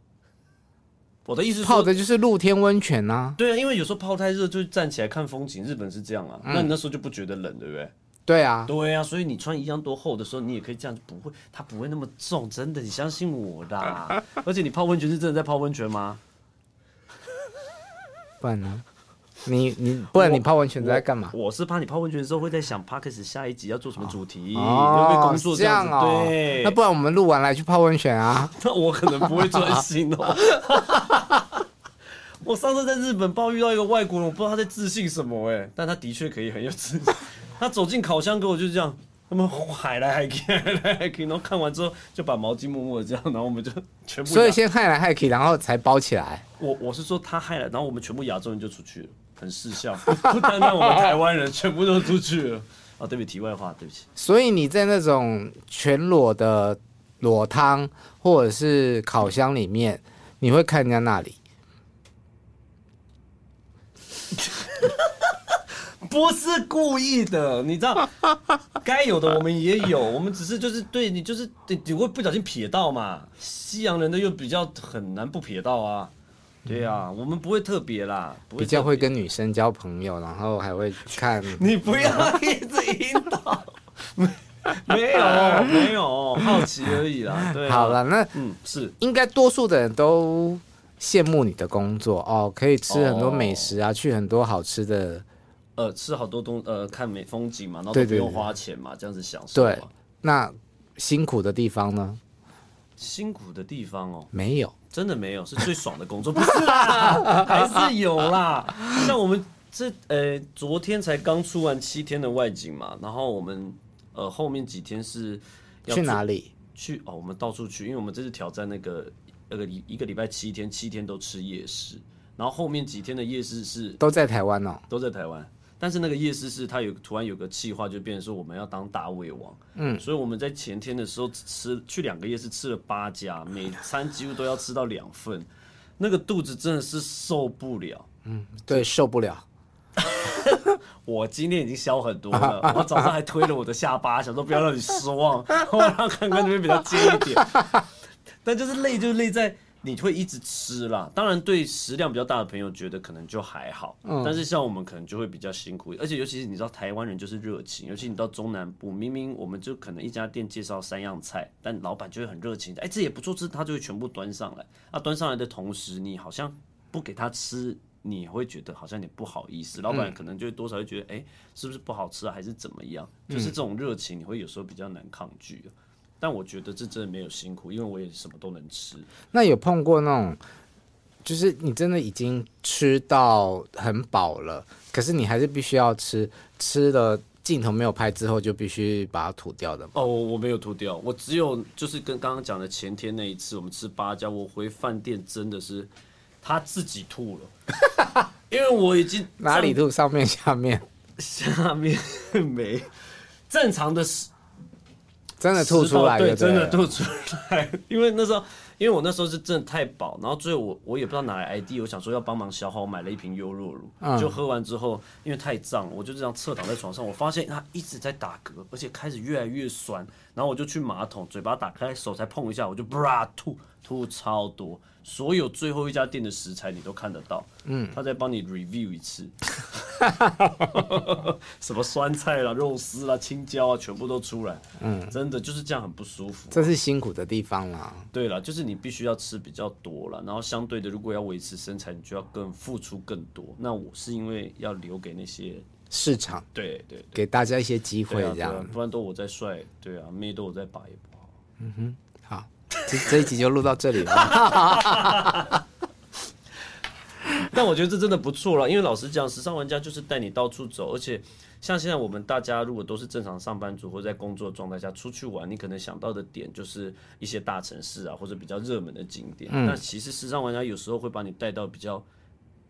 我的意思是，泡的就是露天温泉啊。对啊，因为有时候泡太热，就站起来看风景。日本是这样啊，嗯、那你那时候就不觉得冷，对不对？对啊，对啊，所以你穿一样多厚的时候，你也可以这样，不会，它不会那么重，真的，你相信我的。而且你泡温泉是真的在泡温泉吗？不然呢？你你不然你泡温泉在干嘛？我是怕你泡温泉的时候会在想 Podcast 下一集要做什么主题，哦，因为工作这样对，那不然我们录完来去泡温泉啊？那 我可能不会专心哦。我上次在日本泡遇到一个外国人，我不知道他在自信什么哎，但他的确可以很有自信。他走进烤箱，给我就这样，他们海来海去，海来海去，然后看完之后就把毛巾默默的这样，然后我们就 全部。所以先害来害去，然后才包起来。我我是说他害了，然后我们全部亚洲人就出去了，很失效，不单单我们台湾人，全部都出去了。啊，对不起，题外话，对不起。所以你在那种全裸的裸汤或者是烤箱里面，你会看人家那里？不是故意的，你知道，该有的我们也有，我们只是就是对你就是对你会不小心瞥到嘛。西洋人的又比较很难不瞥到啊，对啊，我们不会特别啦，比较会跟女生交朋友，然后还会看。你不要一直引导，没 没有没有好奇而已啦。对，好了，那嗯是应该多数的人都羡慕你的工作哦，可以吃很多美食啊，去很多好吃的。呃，吃好多东，呃，看美风景嘛，然后都不用花钱嘛，这样子享受。对，那辛苦的地方呢？辛苦的地方哦，没有，真的没有，是最爽的工作，不是啦，还是有啦。像我们这，呃，昨天才刚出完七天的外景嘛，然后我们，呃，后面几天是要去哪里？去哦，我们到处去，因为我们这次挑战那个那个一一个礼拜七天，七天都吃夜市，然后后面几天的夜市是都在台湾哦，都在台湾。但是那个夜市是它有突然有个计划，就变成说我们要当大胃王。嗯，所以我们在前天的时候吃去两个夜市吃了八家，每餐几乎都要吃到两份，那个肚子真的是受不了。嗯，对，受不了。我今天已经消很多了，我早上还推了我的下巴，想说不要让你失望，我让看看那边比较尖一点。但就是累，就累在你会一直吃啦。当然，对食量比较大的朋友觉得可能就还好，嗯，但是像我们可能就会比较辛苦。而且尤其是你知道，台湾人就是热情，尤其你到中南部，明明我们就可能一家店介绍三样菜，但老板就会很热情，哎、欸，这也不错吃，他就会全部端上来。啊，端上来的同时，你好像不给他吃。你会觉得好像你不好意思，老板可能就会多少会觉得，哎、欸，是不是不好吃啊，还是怎么样？就是这种热情，你会有时候比较难抗拒。但我觉得这真的没有辛苦，因为我也什么都能吃。那有碰过那种，就是你真的已经吃到很饱了，可是你还是必须要吃，吃了镜头没有拍之后就必须把它吐掉的吗？哦，我没有吐掉，我只有就是跟刚刚讲的前天那一次，我们吃八家，我回饭店真的是。他自己吐了，因为我已经哪里吐？上面、下面、下面没正常的是真的吐出来，对，真的吐出来。因为那时候，因为我那时候是真的太饱，然后最后我我也不知道哪来 ID，我想说要帮忙消耗，我买了一瓶优酪乳，就喝完之后，因为太胀，我就这样侧躺在床上，我发现它一直在打嗝，而且开始越来越酸，然后我就去马桶，嘴巴打开，手才碰一下，我就 bra 吐吐超多。所有最后一家店的食材你都看得到，嗯，他在帮你 review 一次，什么酸菜啦、肉丝啦、青椒啊，全部都出来，嗯，真的就是这样很不舒服，这是辛苦的地方啦。对了，就是你必须要吃比较多了，然后相对的，如果要维持身材，你就要更付出更多。那我是因为要留给那些市场，对对，给大家一些机会这样，不然都我在帅，对啊，妹都我在把也不好，嗯哼，好。这这一集就录到这里了，但我觉得这真的不错了，因为老实讲，时尚玩家就是带你到处走，而且像现在我们大家如果都是正常上班族或在工作状态下出去玩，你可能想到的点就是一些大城市啊，或者比较热门的景点。那其实时尚玩家有时候会把你带到比较。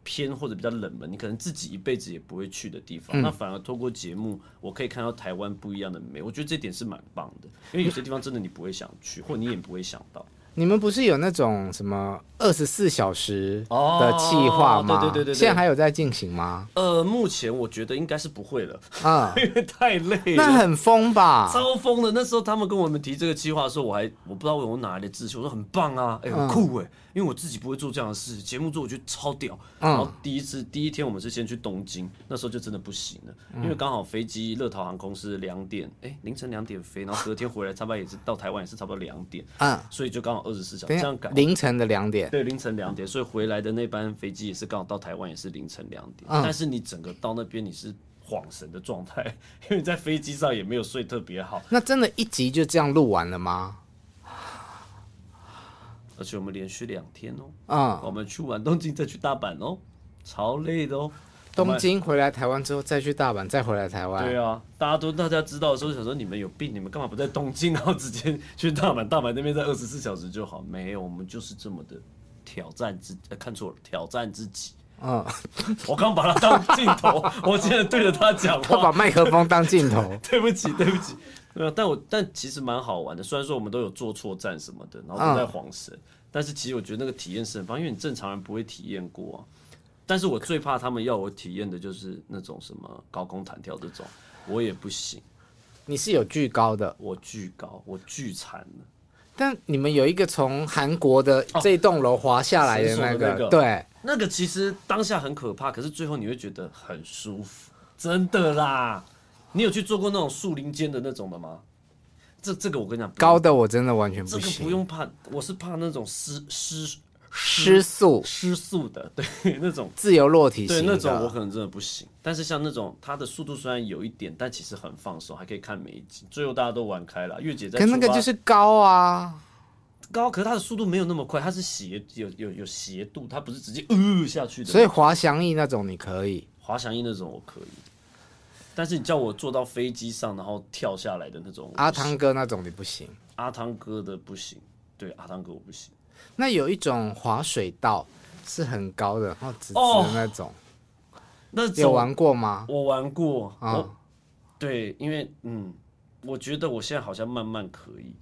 偏或者比较冷门，你可能自己一辈子也不会去的地方，嗯、那反而透过节目，我可以看到台湾不一样的美，我觉得这点是蛮棒的，因为有些地方真的你不会想去，或你也不会想到。你们不是有那种什么二十四小时的计划吗？对对对对，现在还有在进行吗？呃，目前我觉得应该是不会了啊，因为太累了。那很疯吧？超疯的。那时候他们跟我们提这个计划的时候，我还我不知道我哪来的志气，我说很棒啊，哎、欸，很酷哎、欸，因为我自己不会做这样的事，节目做我觉得超屌。然后第一次第一天我们是先去东京，那时候就真的不行了，因为刚好飞机乐桃航空是两点，哎、欸，凌晨两点飞，然后隔天回来差不多也是到台湾也是差不多两点，嗯，所以就刚好二十四小时这样赶。凌晨的两点，对，凌晨两点，所以回来的那班飞机也是刚好到台湾，也是凌晨两点。嗯、但是你整个到那边你是恍神的状态，因为你在飞机上也没有睡特别好。那真的一集就这样录完了吗？而且我们连续两天哦，嗯，我们去完东京再去大阪哦，超累的哦。东京回来台湾之后，再去大阪，再回来台湾。对啊，大家都大家知道的时候，想说你们有病，你们干嘛不在东京，然后直接去大阪？大阪那边在二十四小时就好。没有，我们就是这么的挑战自，呃，看错了，挑战自己。嗯，我刚把它当镜头，我现在对着他讲话，他把麦克风当镜头。对不起，对不起。对啊，但我但其实蛮好玩的，虽然说我们都有坐错站什么的，然后都在晃神，嗯、但是其实我觉得那个体验是很棒，因为你正常人不会体验过啊。但是我最怕他们要我体验的就是那种什么高空弹跳这种，我也不行。你是有巨高的，我巨高，我巨惨了。但你们有一个从韩国的这栋楼滑下来的那个，哦、那个对，那个其实当下很可怕，可是最后你会觉得很舒服，真的啦。你有去做过那种树林间的那种的吗？这这个我跟你讲，高的我真的完全不行。这个不用怕，我是怕那种失失。失速，失速的，对那种自由落体型，对那种我可能真的不行。但是像那种它的速度虽然有一点，但其实很放松，还可以看美景。最后大家都玩开了，月姐在。可那个就是高啊，高，可是它的速度没有那么快，它是斜，有有有斜度，它不是直接呃下去的。所以滑翔翼那种你可以，滑翔翼那种我可以，但是你叫我坐到飞机上然后跳下来的那种，阿汤哥那种你不行，阿汤哥的不行，对阿汤哥我不行。那有一种滑水道是很高的，然后直直的那种，哦、那有玩过吗？我玩过啊。哦、对，因为嗯，我觉得我现在好像慢慢可以，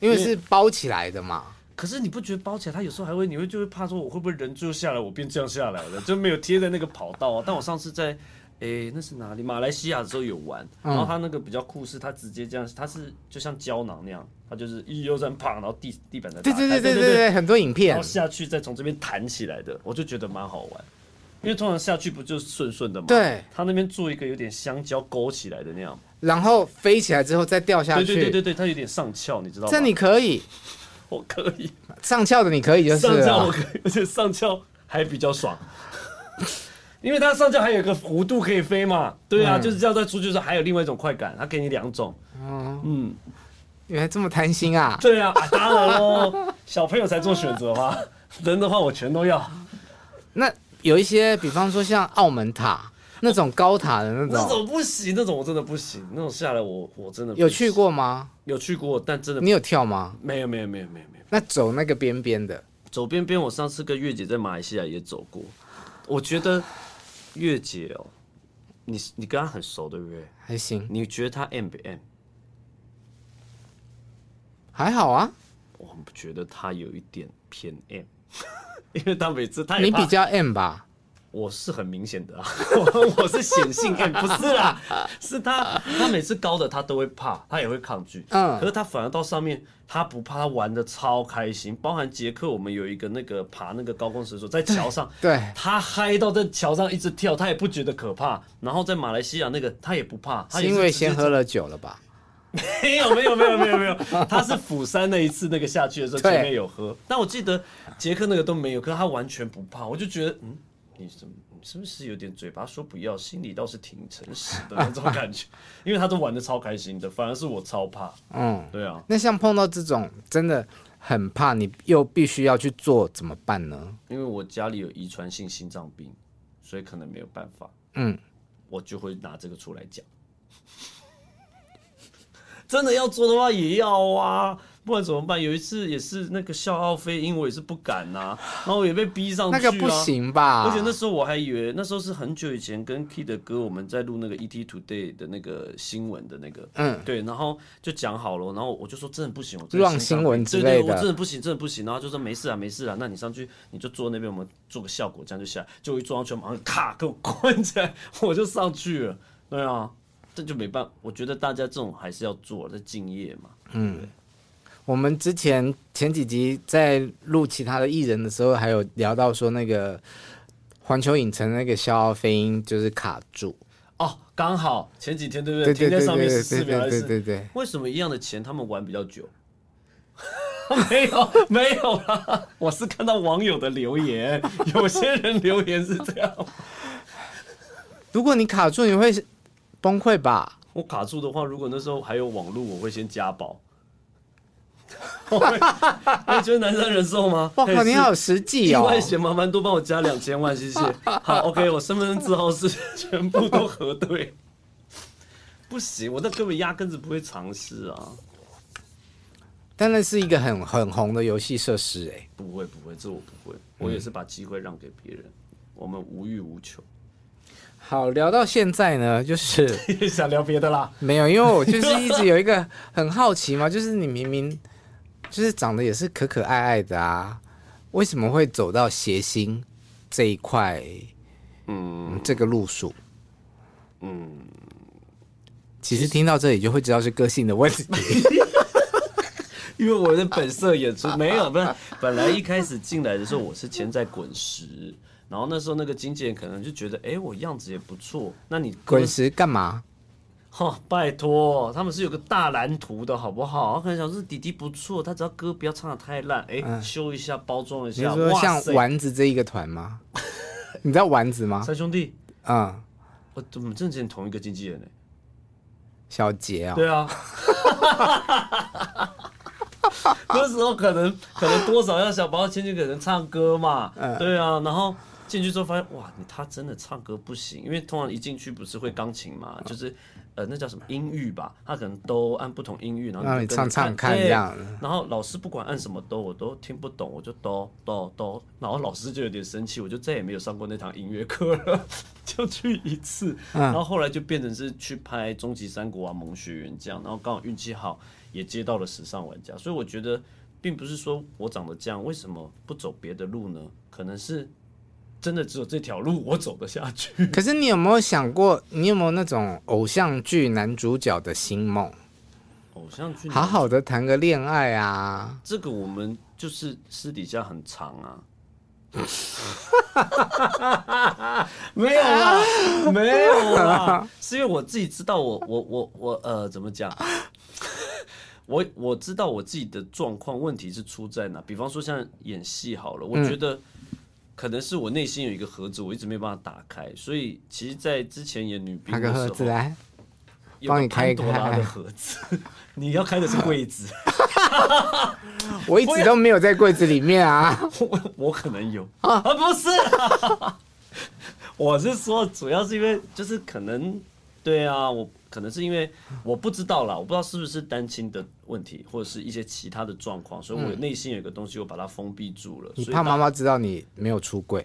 因为是包起来的嘛。可是你不觉得包起来，它有时候还会，你会就会怕说，我会不会人就下来，我变这样下来了，就没有贴在那个跑道啊。但我上次在，诶，那是哪里？马来西亚的时候有玩，然后它那个比较酷是，它直接这样，它是就像胶囊那样，它就是一悠然啪，然后地地板在，对对对对对对，很多影片，然后下去再从这边弹起来的，我就觉得蛮好玩，因为通常下去不就顺顺的吗？对，它那边做一个有点香蕉勾起来的那样，然后飞起来之后再掉下去，对对对对对，它有点上翘，你知道吗？这你可以。我可以上翘的，你可以就是上翘，我可以，而且上翘还比较爽，因为它上翘还有一个弧度可以飞嘛。对啊，嗯、就是这样再出去的时候还有另外一种快感，它给你两种。嗯嗯，原来这么贪心啊？对啊，啊 当然喽，小朋友才做选择嘛。人的话我全都要。那有一些，比方说像澳门塔那种高塔的那种，那种不行，那种我真的不行，那种下来我我真的不行。有去过吗？有去过，但真的你有跳吗？没有，没有，没有，没有，没有。那走那个边边的，走边边。我上次跟月姐在马来西亚也走过。我觉得月姐哦，你你跟她很熟对不对？还行。你觉得她 M 不 M？还好啊。我很觉得她有一点偏 M，因为她每次她你比较 M 吧。我是很明显的啊，我 我是显性 M，不是啦，是他他每次高的他都会怕，他也会抗拒，嗯，可是他反而到上面他不怕，他玩的超开心。包含杰克，我们有一个那个爬那个高空绳索，在桥上，对，他嗨到在桥上一直跳，他也不觉得可怕。然后在马来西亚那个他也不怕，他是因为先喝了酒了吧？没有没有没有没有没有，他是釜山那一次那个下去的时候 前面有喝，但我记得杰克那个都没有，可是他完全不怕，我就觉得嗯。你怎么？你是不是有点嘴巴说不要，心里倒是挺诚实的那种感觉？因为他都玩的超开心的，反而是我超怕。嗯，对啊。那像碰到这种真的很怕，你又必须要去做，怎么办呢？因为我家里有遗传性心脏病，所以可能没有办法。嗯，我就会拿这个出来讲。真的要做的话，也要啊。不管怎么办，有一次也是那个笑傲飞鹰，我也是不敢呐、啊，然后也被逼上去、啊。那个不行吧？而且那时候我还以为那时候是很久以前跟 Key 的哥我们在录那个 ET Today 的那个新闻的那个，嗯，对，然后就讲好了，然后我就说真的不行，我乱新闻之类的，对对，我真的不行，真的不行，然后就说没事啊，没事啊，那你上去你就坐那边，我们做个效果，这样就下来，就一坐上去马上咔给我关起来，我就上去了，对啊，这就没办法，我觉得大家这种还是要做，这敬业嘛，嗯。我们之前前几集在录其他的艺人的时候，还有聊到说那个环球影城那个笑傲飞鹰就是卡住哦，刚好前几天对不对？停在上面十四秒还是？对对对。为什么一样的钱他们玩比较久？没有没有啦，我是看到网友的留言，有些人留言是这样。如果你卡住，你会崩溃吧？我卡住的话，如果那时候还有网络，我会先加保。你 觉得男生人寿吗？哇靠，你好实际哦！意外险麻烦多帮我加两千万，谢谢。好，OK，我身份证字号是全部都核对。不行，我那根本压根子不会尝试啊。但那是一个很很红的游戏设施哎。不会不会，这我不会，我也是把机会让给别人。我们无欲无求。好，聊到现在呢，就是 想聊别的啦。没有，因为我就是一直有一个很好奇嘛，就是你明明。就是长得也是可可爱爱的啊，为什么会走到谐星这一块？嗯，这个路数，嗯，其实听到这里就会知道是个性的问题，因为我的本色演出没有，不是，本来一开始进来的时候我是潜在滚石，然后那时候那个经纪人可能就觉得，哎，我样子也不错，那你滚石干嘛？哦，拜托，他们是有个大蓝图的，好不好？我可能想说弟弟不错，他只要歌不要唱的太烂，哎、修一下，包装一下。你说像丸子这一个团吗？你知道丸子吗？三兄弟。嗯，我怎么正正同一个经纪人呢？小杰啊。对啊。那时候可能可能多少要小包千金给人唱歌嘛，嗯、对啊，然后。进去之后发现，哇，你他真的唱歌不行，因为通常一进去不是会钢琴嘛，就是呃，那叫什么音域吧？他可能都按不同音域，然后让你唱唱看这样。然后老师不管按什么都，我都听不懂，我就哆哆哆。然后老师就有点生气，我就再也没有上过那堂音乐课了，就去一次。然后后来就变成是去拍《终极三国》啊，《萌学园》这样。然后刚好运气好，也接到了时尚玩家。所以我觉得，并不是说我长得这样，为什么不走别的路呢？可能是。真的只有这条路我走得下去。可是你有没有想过，你有没有那种偶像剧男主角的新梦？偶像剧好好的谈个恋爱啊！这个我们就是私底下很长啊。没有啦，没有啦，是因为我自己知道我我我我呃怎么讲？我我知道我自己的状况问题是出在哪。比方说像演戏好了，我觉得。可能是我内心有一个盒子，我一直没有办法打开，所以其实，在之前演女兵的时候，拿个盒子来，帮你开多拉的盒子。你要开的是柜子，我一直都没有在柜子里面啊。我 我可能有啊，不是，我是说，主要是因为就是可能，对啊，我。可能是因为我不知道啦，我不知道是不是单亲的问题，或者是一些其他的状况，所以我内心有一个东西，我把它封闭住了。你怕妈妈知道你没有出柜？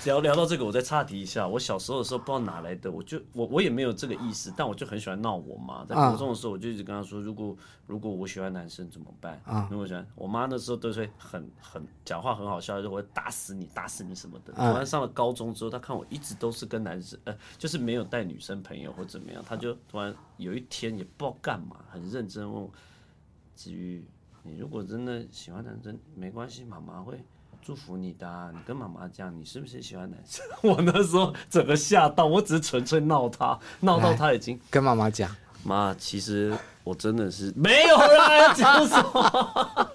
只要聊到这个，我再岔题一下。我小时候的时候，不知道哪来的，我就我我也没有这个意思，但我就很喜欢闹我妈。在高中的时候，我就一直跟她说，如果如果我喜欢男生怎么办？啊，如果喜欢我妈那时候都会很很讲话很好笑，就会打死你，打死你什么的。突然上了高中之后，她看我一直都是跟男生，呃，就是没有带女生朋友或怎么样，她就突然有一天也不知道干嘛，很认真问我：至于你如果真的喜欢男生，没关系，妈妈会。祝福你的、啊，你跟妈妈讲，你是不是喜欢男生？我那时候整个吓到，我只是纯粹闹他，闹到他已经跟妈妈讲，妈，其实我真的是没有啦，要 讲什么？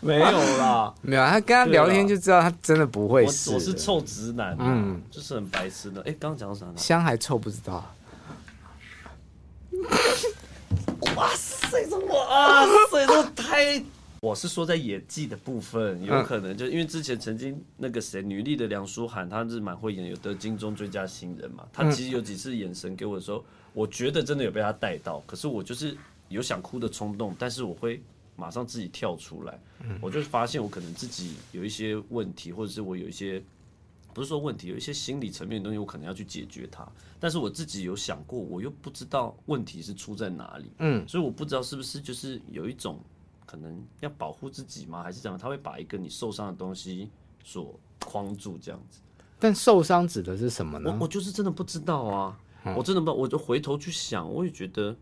没有啦，没有，他跟他聊天就知道他真的不会是，我，我是臭直男，嗯，就是很白痴的。哎、欸，刚刚讲到啥呢？香还臭不知道。哇塞，这哇塞，这太。我是说，在演技的部分，有可能就因为之前曾经那个谁，女力的梁书涵，她是蛮会演，有得金钟最佳新人嘛。她其实有几次眼神给我的时候，我觉得真的有被她带到。可是我就是有想哭的冲动，但是我会马上自己跳出来。我就发现我可能自己有一些问题，或者是我有一些不是说问题，有一些心理层面的东西，我可能要去解决它。但是我自己有想过，我又不知道问题是出在哪里。嗯，所以我不知道是不是就是有一种。可能要保护自己吗？还是这样？他会把一个你受伤的东西所框住，这样子。但受伤指的是什么呢？我我就是真的不知道啊，嗯、我真的不，我就回头去想，我也觉得，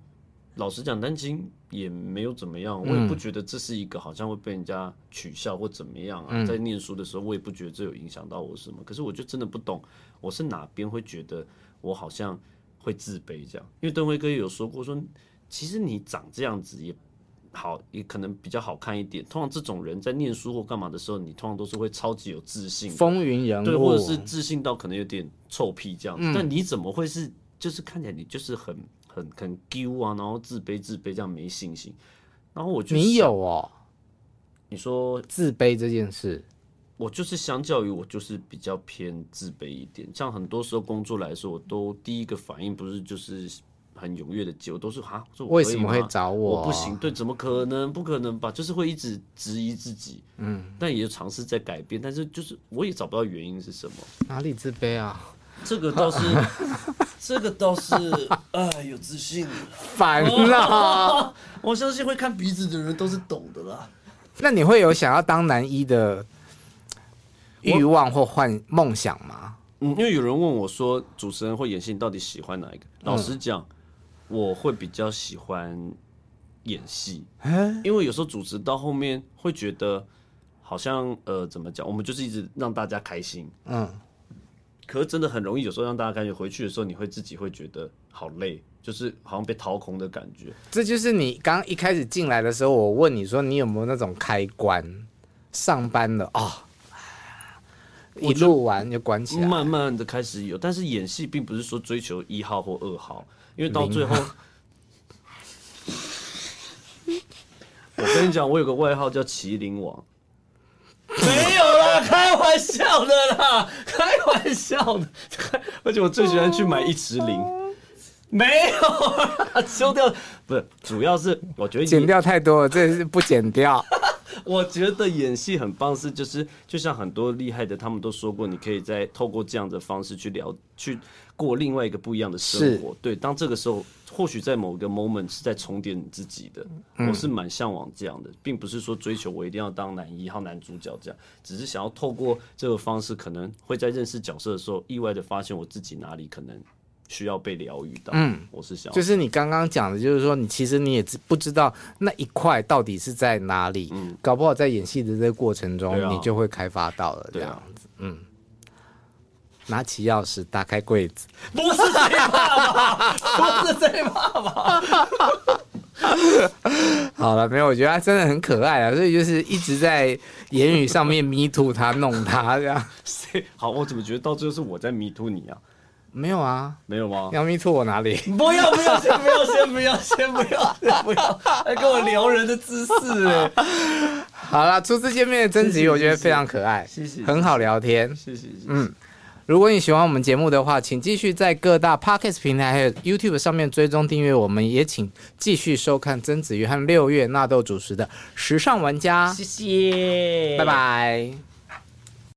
老实讲，单亲也没有怎么样，我也不觉得这是一个好像会被人家取笑或怎么样啊。嗯、在念书的时候，我也不觉得这有影响到我什么。可是我就真的不懂，我是哪边会觉得我好像会自卑这样？因为邓辉哥也有说过，说其实你长这样子也。好，也可能比较好看一点。通常这种人在念书或干嘛的时候，你通常都是会超级有自信，风云人物，对，或者是自信到可能有点臭屁这样子。嗯、但你怎么会是，就是看起来你就是很很很丢啊，然后自卑自卑这样没信心。然后我就你有哦，你说自卑这件事，我就是相较于我就是比较偏自卑一点。像很多时候工作来说，我都第一个反应不是就是。很踊跃的接，我都是哈，为什么会找我？我不行，对，怎么可能？不可能吧？就是会一直质疑自己，嗯，但也尝试在改变，但是就是我也找不到原因是什么。哪里自卑啊？这个倒是，这个倒是，哎，有自信，烦了。我相信会看鼻子的人都是懂的啦。那你会有想要当男一的欲望或幻梦想吗？嗯，因为有人问我说，主持人或演戏，你到底喜欢哪一个？老实讲。嗯我会比较喜欢演戏，因为有时候主持到后面会觉得好像呃怎么讲，我们就是一直让大家开心，嗯，可是真的很容易，有时候让大家感觉回去的时候，你会自己会觉得好累，就是好像被掏空的感觉。这就是你刚一开始进来的时候，我问你说你有没有那种开关，上班了啊，哦、一录完就关起来，慢慢的开始有，但是演戏并不是说追求一号或二号。因为到最后，我跟你讲，我有个外号叫麒麟王，没有啦，开玩笑的啦，开玩笑的，而且我最喜欢去买一池灵，没有，修掉。不是，主要是我觉得剪掉太多了，这是不剪掉。我觉得演戏很棒，是就是就像很多厉害的，他们都说过，你可以在透过这样的方式去聊，去过另外一个不一样的生活。对，当这个时候，或许在某个 moment 是在重叠你自己的，我是蛮向往这样的，并不是说追求我一定要当男一号男主角这样，只是想要透过这个方式，可能会在认识角色的时候，意外的发现我自己哪里可能。需要被疗愈到，嗯，我是想，就是你刚刚讲的，就是说你其实你也不知道那一块到底是在哪里，嗯，搞不好在演戏的这个过程中，啊、你就会开发到了这样子，啊、嗯。拿起钥匙打开柜子，不是这样吧？不是这样吧？好了，没有，我觉得他真的很可爱啊，所以就是一直在言语上面 me too 他弄他这样。好，我怎么觉得到最后是我在迷途你啊？没有啊，没有吗？要 me too 我哪里？不要不要，先不要，先不要，先不要，先不要，还跟我撩人的姿势哎！好了，初次见面的曾子瑜，我觉得非常可爱，谢谢，很好聊天，谢谢。嗯，如果你喜欢我们节目的话，请继续在各大 Podcast 平台还有 YouTube 上面追踪订阅我们，也请继续收看曾子瑜和六月纳豆主持的《时尚玩家》，谢谢，拜拜。